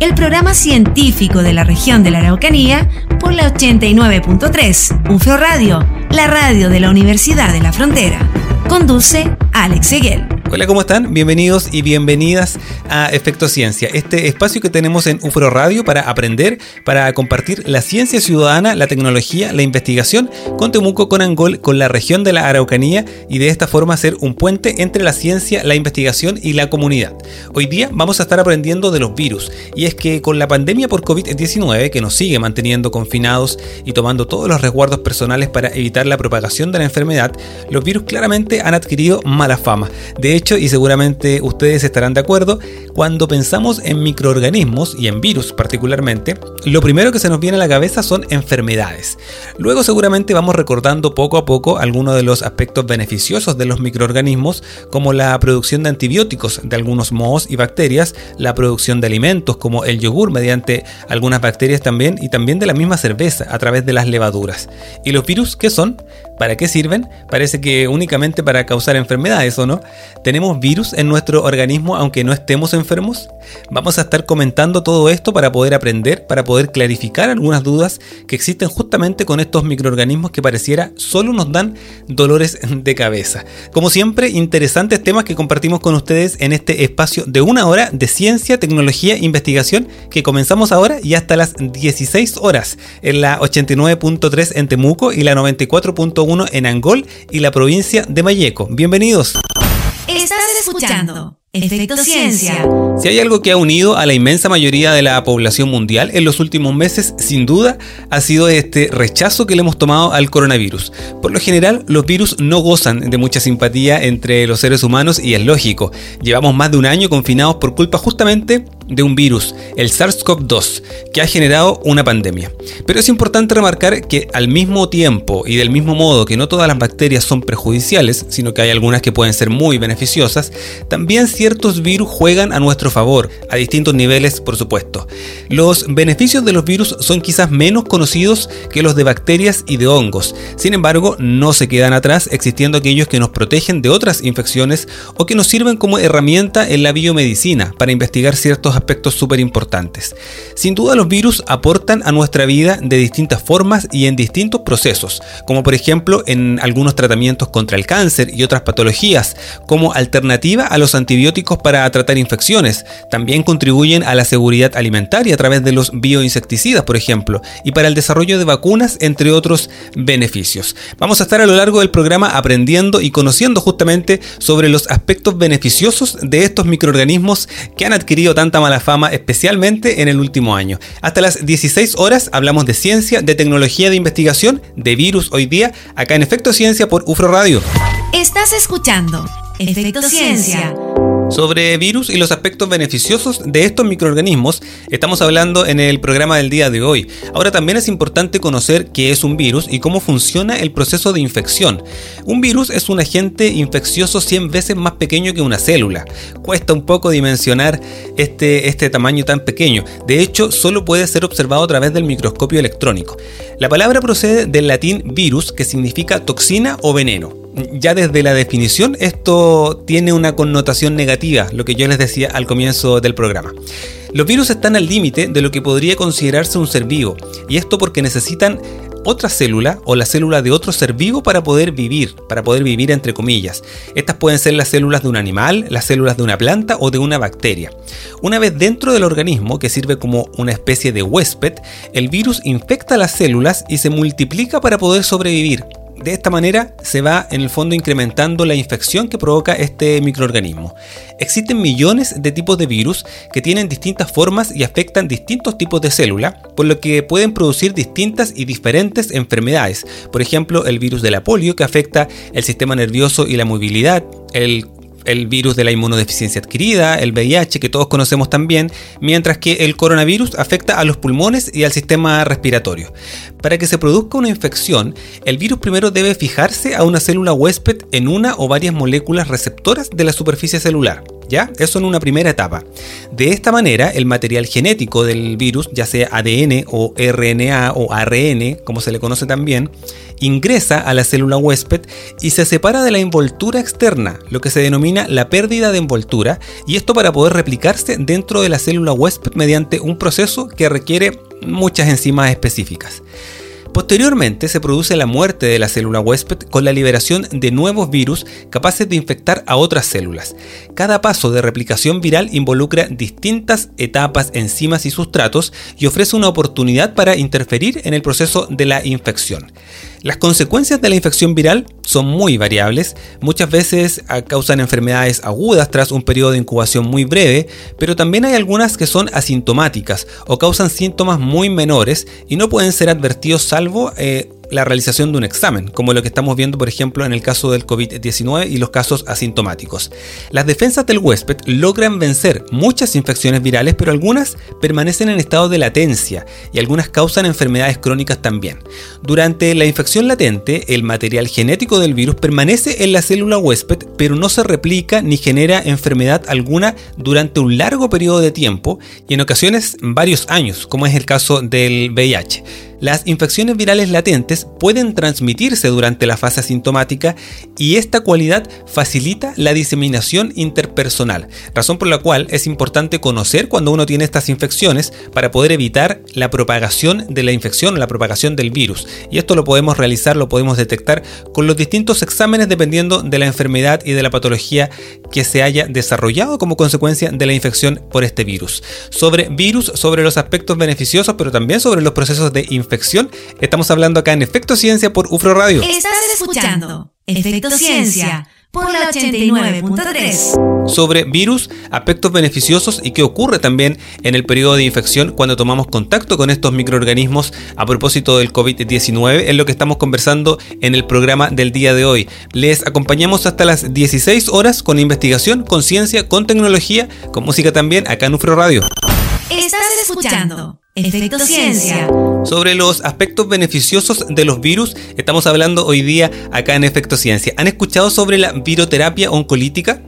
el programa científico de la región de la Araucanía por la 89.3 UFRO Radio, la radio de la Universidad de la Frontera. Conduce Alex Seguel. Hola, ¿cómo están? Bienvenidos y bienvenidas a Efecto Ciencia, este espacio que tenemos en UFRO Radio para aprender, para compartir la ciencia ciudadana, la tecnología, la investigación con Temuco, con Angol, con la región de la Araucanía y de esta forma ser un puente entre la ciencia, la investigación y la comunidad. Hoy día vamos a estar aprendiendo de los virus y es que con la pandemia por COVID-19 que nos sigue manteniendo confinados y tomando todos los resguardos personales para evitar la propagación de la enfermedad, los virus claramente han adquirido mala fama. De hecho, y seguramente ustedes estarán de acuerdo, cuando pensamos en microorganismos y en virus particularmente, lo primero que se nos viene a la cabeza son enfermedades. Luego seguramente vamos recordando poco a poco algunos de los aspectos beneficiosos de los microorganismos, como la producción de antibióticos de algunos mohos y bacterias, la producción de alimentos como el yogur mediante algunas bacterias también y también de la misma cerveza a través de las levaduras. ¿Y los virus qué son? ¿Para qué sirven? Parece que únicamente para causar enfermedades, ¿o no? ¿Tenemos virus en nuestro organismo aunque no estemos enfermos? Vamos a estar comentando todo esto para poder aprender, para poder clarificar algunas dudas que existen justamente con estos microorganismos que pareciera solo nos dan dolores de cabeza. Como siempre, interesantes temas que compartimos con ustedes en este espacio de una hora de ciencia, tecnología e investigación que comenzamos ahora y hasta las 16 horas en la 89.3 en Temuco y la 94.1 en Angol y la provincia de Mayeco. Bienvenidos. Estás escuchando Efecto Ciencia. Si hay algo que ha unido a la inmensa mayoría de la población mundial en los últimos meses, sin duda, ha sido este rechazo que le hemos tomado al coronavirus. Por lo general, los virus no gozan de mucha simpatía entre los seres humanos y es lógico. Llevamos más de un año confinados por culpa justamente de un virus, el SARS-CoV-2, que ha generado una pandemia. Pero es importante remarcar que al mismo tiempo y del mismo modo que no todas las bacterias son perjudiciales, sino que hay algunas que pueden ser muy beneficiosas, también ciertos virus juegan a nuestro favor, a distintos niveles por supuesto. Los beneficios de los virus son quizás menos conocidos que los de bacterias y de hongos, sin embargo no se quedan atrás existiendo aquellos que nos protegen de otras infecciones o que nos sirven como herramienta en la biomedicina para investigar ciertos aspectos súper importantes. Sin duda los virus aportan a nuestra vida de distintas formas y en distintos procesos, como por ejemplo en algunos tratamientos contra el cáncer y otras patologías, como alternativa a los antibióticos para tratar infecciones. También contribuyen a la seguridad alimentaria a través de los bioinsecticidas, por ejemplo, y para el desarrollo de vacunas, entre otros beneficios. Vamos a estar a lo largo del programa aprendiendo y conociendo justamente sobre los aspectos beneficiosos de estos microorganismos que han adquirido tanta mala fama, especialmente en el último año. Hasta las 16 horas hablamos de ciencia, de tecnología de investigación, de virus hoy día, acá en Efecto Ciencia por UFRO Radio. Estás escuchando Efecto Ciencia sobre virus y los aspectos beneficiosos de estos microorganismos estamos hablando en el programa del día de hoy. Ahora también es importante conocer qué es un virus y cómo funciona el proceso de infección. Un virus es un agente infeccioso 100 veces más pequeño que una célula. Cuesta un poco dimensionar este, este tamaño tan pequeño. De hecho, solo puede ser observado a través del microscopio electrónico. La palabra procede del latín virus, que significa toxina o veneno ya desde la definición esto tiene una connotación negativa, lo que yo les decía al comienzo del programa. Los virus están al límite de lo que podría considerarse un ser vivo, y esto porque necesitan otra célula o la célula de otro ser vivo para poder vivir, para poder vivir entre comillas. Estas pueden ser las células de un animal, las células de una planta o de una bacteria. Una vez dentro del organismo, que sirve como una especie de huésped, el virus infecta las células y se multiplica para poder sobrevivir. De esta manera se va en el fondo incrementando la infección que provoca este microorganismo. Existen millones de tipos de virus que tienen distintas formas y afectan distintos tipos de célula, por lo que pueden producir distintas y diferentes enfermedades. Por ejemplo, el virus de la polio que afecta el sistema nervioso y la movilidad, el el virus de la inmunodeficiencia adquirida, el VIH, que todos conocemos también, mientras que el coronavirus afecta a los pulmones y al sistema respiratorio. Para que se produzca una infección, el virus primero debe fijarse a una célula huésped en una o varias moléculas receptoras de la superficie celular. ¿Ya? Eso en una primera etapa. De esta manera, el material genético del virus, ya sea ADN o RNA o ARN, como se le conoce también, ingresa a la célula huésped y se separa de la envoltura externa, lo que se denomina la pérdida de envoltura, y esto para poder replicarse dentro de la célula huésped mediante un proceso que requiere muchas enzimas específicas. Posteriormente se produce la muerte de la célula huésped con la liberación de nuevos virus capaces de infectar a otras células. Cada paso de replicación viral involucra distintas etapas, enzimas y sustratos y ofrece una oportunidad para interferir en el proceso de la infección. Las consecuencias de la infección viral son muy variables, muchas veces causan enfermedades agudas tras un periodo de incubación muy breve, pero también hay algunas que son asintomáticas o causan síntomas muy menores y no pueden ser advertidos salvo eh, la realización de un examen, como lo que estamos viendo por ejemplo en el caso del COVID-19 y los casos asintomáticos. Las defensas del huésped logran vencer muchas infecciones virales, pero algunas permanecen en estado de latencia y algunas causan enfermedades crónicas también. Durante la infección latente, el material genético del virus permanece en la célula huésped, pero no se replica ni genera enfermedad alguna durante un largo periodo de tiempo y en ocasiones varios años, como es el caso del VIH. Las infecciones virales latentes pueden transmitirse durante la fase asintomática y esta cualidad facilita la diseminación interpersonal, razón por la cual es importante conocer cuando uno tiene estas infecciones para poder evitar la propagación de la infección o la propagación del virus. Y esto lo podemos realizar, lo podemos detectar con los distintos exámenes dependiendo de la enfermedad y de la patología que se haya desarrollado como consecuencia de la infección por este virus. Sobre virus, sobre los aspectos beneficiosos, pero también sobre los procesos de infección Estamos hablando acá en Efecto Ciencia por UFRO Radio. Estás escuchando Efecto Ciencia por la 89.3. Sobre virus, aspectos beneficiosos y qué ocurre también en el periodo de infección cuando tomamos contacto con estos microorganismos a propósito del COVID-19 es lo que estamos conversando en el programa del día de hoy. Les acompañamos hasta las 16 horas con investigación, con ciencia, con tecnología, con música también acá en UFRO Radio. Estás escuchando Efecto Ciencia. Sobre los aspectos beneficiosos de los virus, estamos hablando hoy día acá en Efecto Ciencia. ¿Han escuchado sobre la viroterapia oncolítica?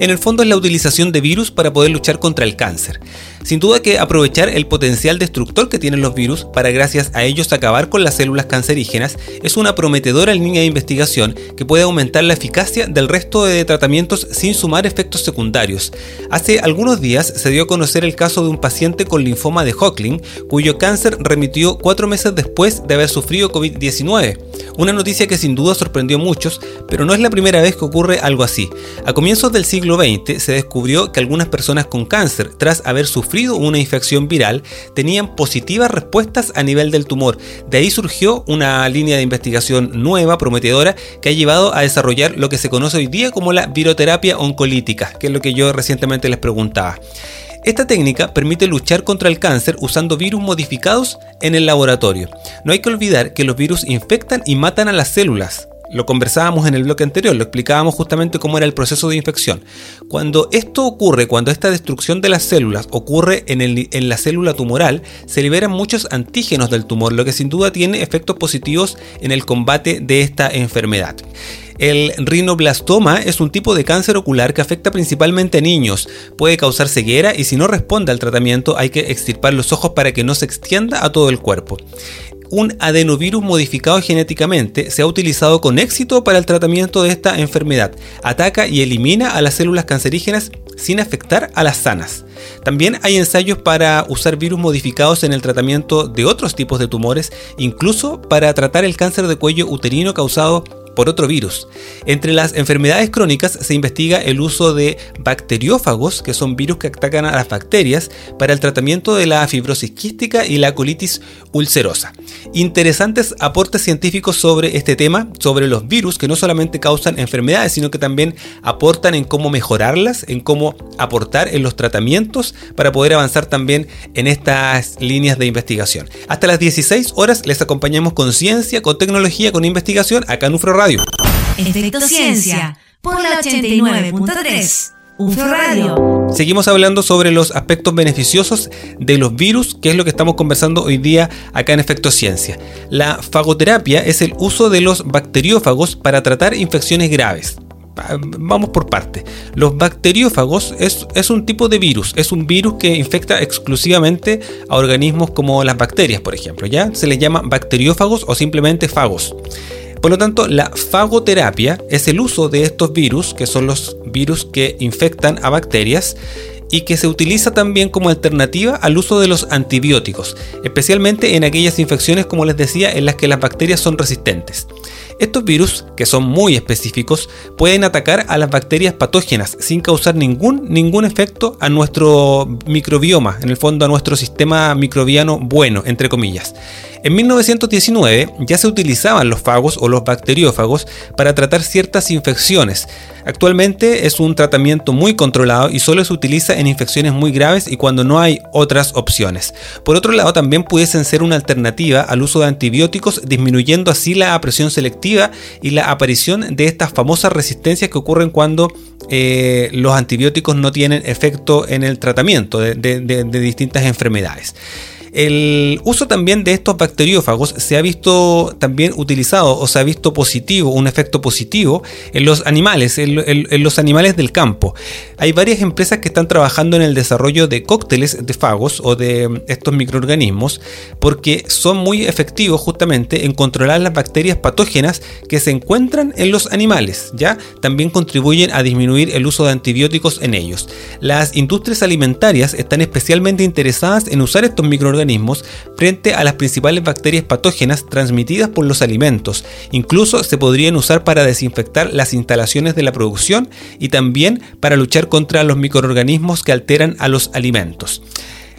En el fondo es la utilización de virus para poder luchar contra el cáncer. Sin duda que aprovechar el potencial destructor que tienen los virus para gracias a ellos acabar con las células cancerígenas es una prometedora línea de investigación que puede aumentar la eficacia del resto de tratamientos sin sumar efectos secundarios. Hace algunos días se dio a conocer el caso de un paciente con linfoma de Hodgkin cuyo cáncer remitió cuatro meses después de haber sufrido COVID-19. Una noticia que sin duda sorprendió a muchos, pero no es la primera vez que ocurre algo así. A comienzos del siglo XX se descubrió que algunas personas con cáncer, tras haber sufrido una infección viral tenían positivas respuestas a nivel del tumor. De ahí surgió una línea de investigación nueva, prometedora, que ha llevado a desarrollar lo que se conoce hoy día como la viroterapia oncolítica, que es lo que yo recientemente les preguntaba. Esta técnica permite luchar contra el cáncer usando virus modificados en el laboratorio. No hay que olvidar que los virus infectan y matan a las células, lo conversábamos en el bloque anterior, lo explicábamos justamente cómo era el proceso de infección. Cuando esto ocurre, cuando esta destrucción de las células ocurre en, la célula tumoral, se liberan muchos antígenos del tumor, lo que sin duda tiene efectos positivos en el combate de esta enfermedad. El rinoblastoma es un tipo de cáncer ocular que afecta principalmente a niños. Puede causar ceguera y si no responde al tratamiento hay que extirpar los ojos para que no se extienda a todo el cuerpo un adenovirus modificado genéticamente se ha utilizado con éxito para el tratamiento de esta enfermedad. Ataca y elimina a las células cancerígenas sin afectar a las sanas. También hay ensayos para usar virus modificados en el tratamiento de otros tipos de tumores, incluso para tratar el cáncer de cuello uterino causado por otro virus. Entre las enfermedades crónicas se investiga el uso de bacteriófagos, que son virus que atacan a las bacterias, para el tratamiento de la fibrosis quística y la colitis ulcerosa. Interesantes aportes científicos sobre este tema, sobre los virus que no solamente causan enfermedades, sino que también aportan en cómo mejorarlas, en cómo aportar en los tratamientos para poder avanzar también en estas líneas de investigación. Hasta las 16 horas les acompañamos con ciencia, con tecnología, con investigación acá en UFRO. Efecto Ciencia por la 89.3. UFRO Radio. Seguimos hablando sobre los aspectos beneficiosos de los virus, que es lo que estamos conversando hoy día acá en Efecto Ciencia. La fagoterapia es el uso de los bacteriófagos para tratar infecciones graves. Vamos por parte. Los bacteriófagos es, es, un tipo de virus, es un virus que infecta exclusivamente a organismos como las bacterias, por ejemplo. ¿ya? Se les llama bacteriófagos o simplemente fagos. Por lo tanto, la fagoterapia es el uso de estos virus, que son los virus que infectan a bacterias, y que se utiliza también como alternativa al uso de los antibióticos, especialmente en aquellas infecciones, como les decía, en las que las bacterias son resistentes. Estos virus, que son muy específicos, pueden atacar a las bacterias patógenas sin causar ningún, ningún efecto a nuestro microbioma, en el fondo a nuestro sistema microbiano bueno, entre comillas. En 1919 ya se utilizaban los fagos o los bacteriófagos para tratar ciertas infecciones. Actualmente es un tratamiento muy controlado y solo se utiliza en infecciones muy graves y cuando no hay otras opciones. Por otro lado, también pudiesen ser una alternativa al uso de antibióticos, disminuyendo así la presión selectiva y la aparición de estas famosas resistencias que ocurren cuando eh, los antibióticos no tienen efecto en el tratamiento de distintas enfermedades. El uso también de estos bacteriófagos se ha visto también utilizado o se ha visto positivo, un efecto positivo en los animales, en, los animales del campo. Hay varias empresas que están trabajando en el desarrollo de cócteles de fagos o de estos microorganismos porque son muy efectivos justamente en controlar las bacterias patógenas que se encuentran en los animales, ¿ya? También contribuyen a disminuir el uso de antibióticos en ellos. Las industrias alimentarias están especialmente interesadas en usar estos microorganismos frente a las principales bacterias patógenas transmitidas por los alimentos. Incluso se podrían usar para desinfectar las instalaciones de la producción y también para luchar contra los microorganismos que alteran a los alimentos.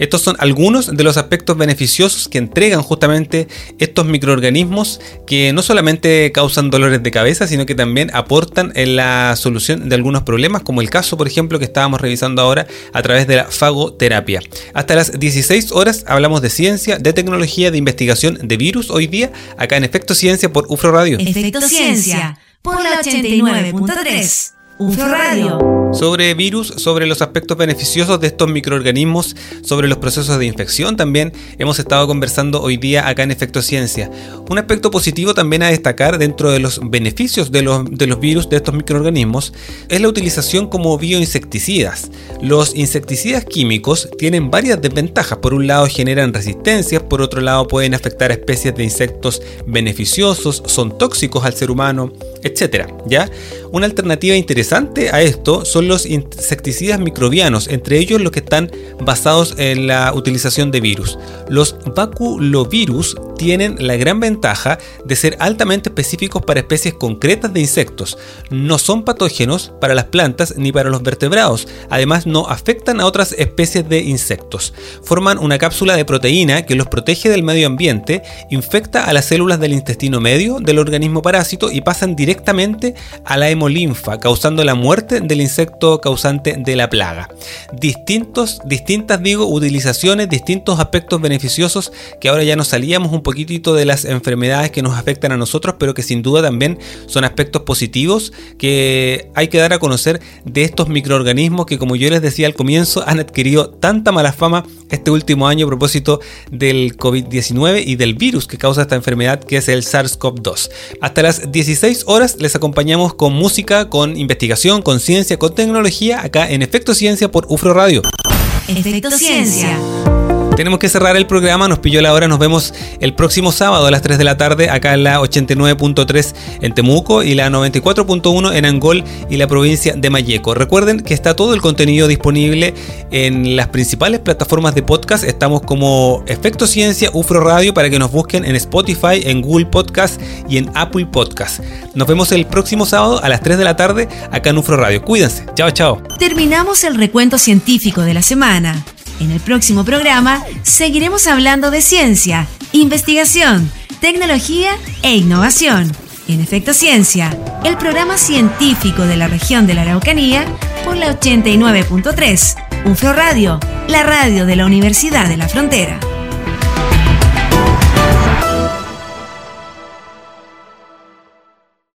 Estos son algunos de los aspectos beneficiosos que entregan justamente estos microorganismos que no solamente causan dolores de cabeza, sino que también aportan en la solución de algunos problemas, como el caso, por ejemplo, que estábamos revisando ahora a través de la fagoterapia. Hasta las 16 horas hablamos de ciencia, de tecnología, de investigación de virus hoy día, acá en Efecto Ciencia por UFRO Radio. Efecto Ciencia por la 89.3. UFRO Radio sobre virus, sobre los aspectos beneficiosos de estos microorganismos, sobre los procesos de infección también hemos estado conversando hoy día acá en Efecto Ciencia. Un aspecto positivo también a destacar dentro de los beneficios de los, de los virus de estos microorganismos es la utilización como bioinsecticidas. Los insecticidas químicos tienen varias desventajas. Por un lado generan resistencias, por otro lado pueden afectar a especies de insectos beneficiosos, son tóxicos al ser humano, etc. ¿ya? Una alternativa interesante a esto son los insecticidas microbianos, entre ellos los que están basados en la utilización de virus. Los baculovirus tienen la gran ventaja de ser altamente específicos para especies concretas de insectos. No son patógenos para las plantas ni para los vertebrados. Además, no afectan a otras especies de insectos. Forman una cápsula de proteína que los protege del medio ambiente, infecta a las células del intestino medio del organismo parásito y pasan directamente a la hemolinfa, causando la muerte del insecto causante de la plaga. Distintos, distintas, digo, utilizaciones, distintos aspectos beneficiosos que ahora ya nos salíamos un poco poquitito de las enfermedades que nos afectan a nosotros, pero que sin duda también son aspectos positivos que hay que dar a conocer de estos microorganismos que como yo les decía al comienzo han adquirido tanta mala fama este último año a propósito del COVID-19 y del virus que causa esta enfermedad que es el SARS-CoV-2. Hasta las 16 horas les acompañamos con música, con investigación, con ciencia, con tecnología acá en Efecto Ciencia por UFRO Radio. Efecto Ciencia tenemos que cerrar el programa, nos pilló la hora, nos vemos el próximo sábado a las 3 de la tarde acá en la 89.3 en Temuco y la 94.1 en Angol y la provincia de Mayeco. Recuerden que está todo el contenido disponible en las principales plataformas de podcast, estamos como Efecto Ciencia, UFRO Radio para que nos busquen en Spotify, en Google Podcast y en Apple Podcast. Nos vemos el próximo sábado a las 3 de la tarde acá en UFRO Radio. Cuídense, chao chao. Terminamos el recuento científico de la semana. En el próximo programa seguiremos hablando de ciencia, investigación, tecnología e innovación. En Efecto Ciencia, el programa científico de la región de la Araucanía por la 89.3, UFRO Radio, la radio de la Universidad de la Frontera.